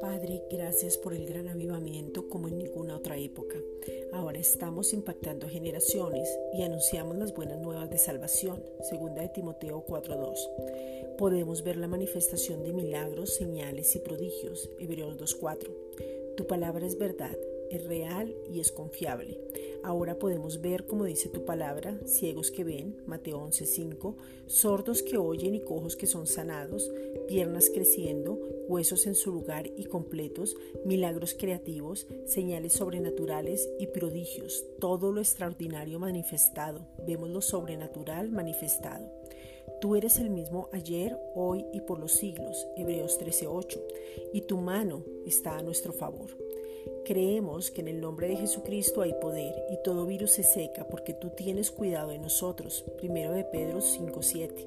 Padre, gracias por el gran avivamiento como en ninguna otra época. Ahora estamos impactando generaciones y anunciamos las buenas nuevas de salvación, segunda de Timoteo 4:2. Podemos ver la manifestación de milagros, señales y prodigios, Hebreos 2:4. Tu palabra es verdad, es real y es confiable. Ahora podemos ver, como dice tu palabra, ciegos que ven, Mateo 11:5, sordos que oyen y cojos que son sanados, piernas creciendo, huesos en su lugar y completos, milagros creativos, señales sobrenaturales y prodigios, todo lo extraordinario manifestado. Vemos lo sobrenatural manifestado. Tú eres el mismo ayer, hoy y por los siglos, Hebreos 13:8, y tu mano está a nuestro favor. Creemos que en el nombre de Jesucristo hay poder y todo virus se seca porque tú tienes cuidado de nosotros. Primero de Pedro 5:7.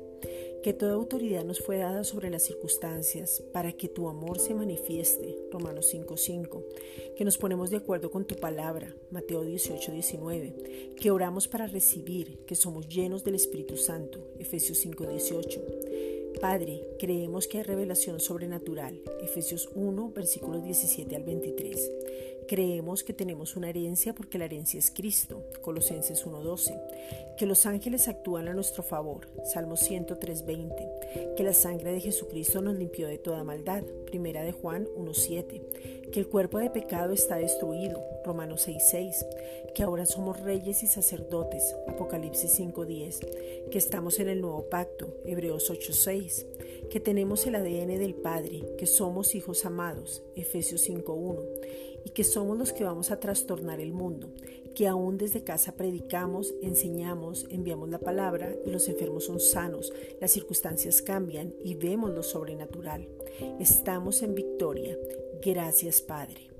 Que toda autoridad nos fue dada sobre las circunstancias para que tu amor se manifieste. Romanos 5:5. Que nos ponemos de acuerdo con tu palabra. Mateo 18:19. Que oramos para recibir, que somos llenos del Espíritu Santo. Efesios 5:18 Padre, creemos que hay revelación sobrenatural. Efesios 1, versículos 17 al 23. Creemos que tenemos una herencia porque la herencia es Cristo. Colosenses 1:12. Que los ángeles actúan a nuestro favor. Salmo 103:20. Que la sangre de Jesucristo nos limpió de toda maldad. Primera de Juan 1:7. Que el cuerpo de pecado está destruido. Romanos 6:6. Que ahora somos reyes y sacerdotes. Apocalipsis 5:10. Que estamos en el nuevo pacto. Hebreos 8:6. Que tenemos el ADN del Padre, que somos hijos amados. Efesios 5:1 y que somos los que vamos a trastornar el mundo, que aún desde casa predicamos, enseñamos, enviamos la palabra y los enfermos son sanos, las circunstancias cambian y vemos lo sobrenatural. Estamos en victoria. Gracias Padre.